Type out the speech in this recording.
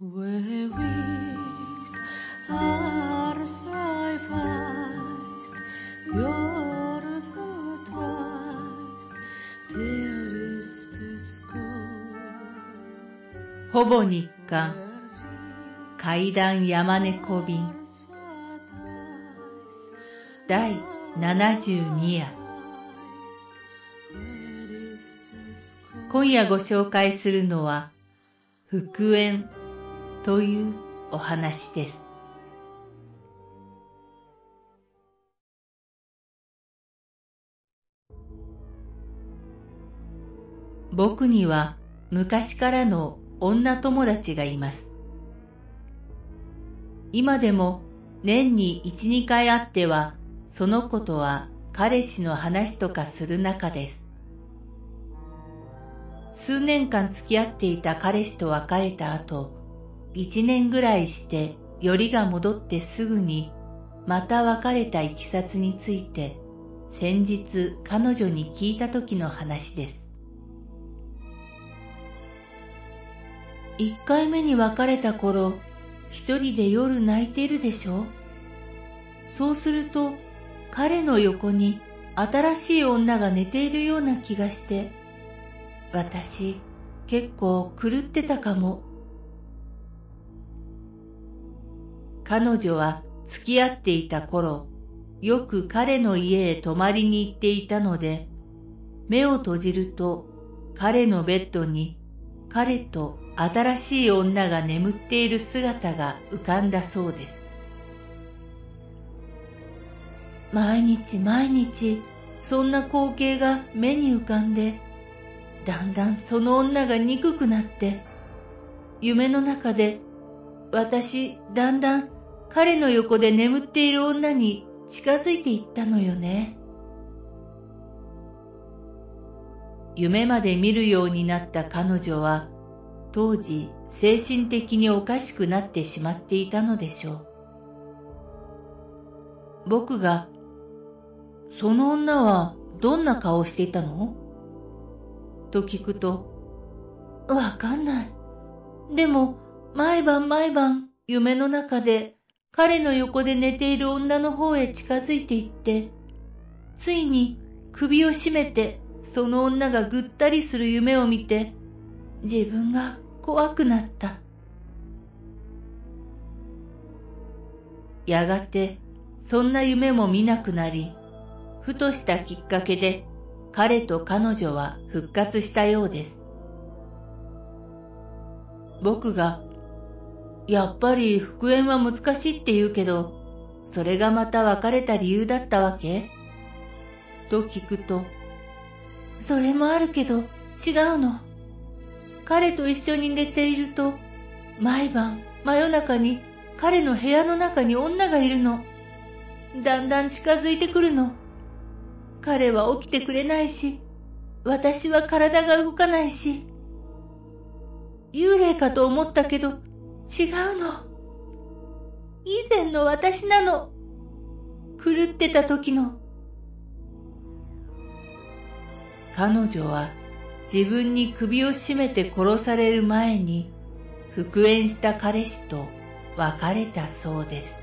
ほぼ日課階段山猫便第72夜今夜ご紹介するのは復縁というお話です。僕には昔からの女友達がいます。今でも年に一、二回会っては、その子とは彼氏の話とかする仲です。数年間付き合っていた彼氏と別れた後、一年ぐらいしてよりが戻ってすぐに、また別れたいきさつについて、先日彼女に聞いた時の話です。一回目に別れた頃、一人で夜泣いてるでしょ？そうすると、彼の横に新しい女が寝ているような気がして、私、結構狂ってたかも。彼女は付き合っていた頃、よく彼の家へ泊まりに行っていたので、目を閉じると彼のベッドに彼と新しい女が眠っている姿が浮かんだそうです。毎日毎日そんな光景が目に浮かんで、だんだんその女が憎くなって、夢の中で私だんだん彼の横で眠っている女に近づいていったのよね。夢まで見るようになった彼女は、当時精神的におかしくなってしまっていたのでしょう。僕が、その女はどんな顔していたの？と聞くと、わかんない。でも、毎晩毎晩夢の中で彼の横で寝ている女の方へ近づいていって、ついに首を絞めてその女がぐったりする夢を見て、自分が怖くなった。やがて、そんな夢も見なくなり、ふとしたきっかけで、彼と彼女は復活したようです。僕が、やっぱり復縁は難しいって言うけど、それがまた別れた理由だったわけ？と聞くと、それもあるけど違うの。彼と一緒に寝ていると、毎晩真夜中に彼の部屋の中に女がいるの。だんだん近づいてくるの。彼は起きてくれないし、私は体が動かないし。幽霊かと思ったけど、違うの。以前の私なの。狂ってた時の。彼女は自分に首を絞めて殺される前に復縁した彼氏と別れたそうです。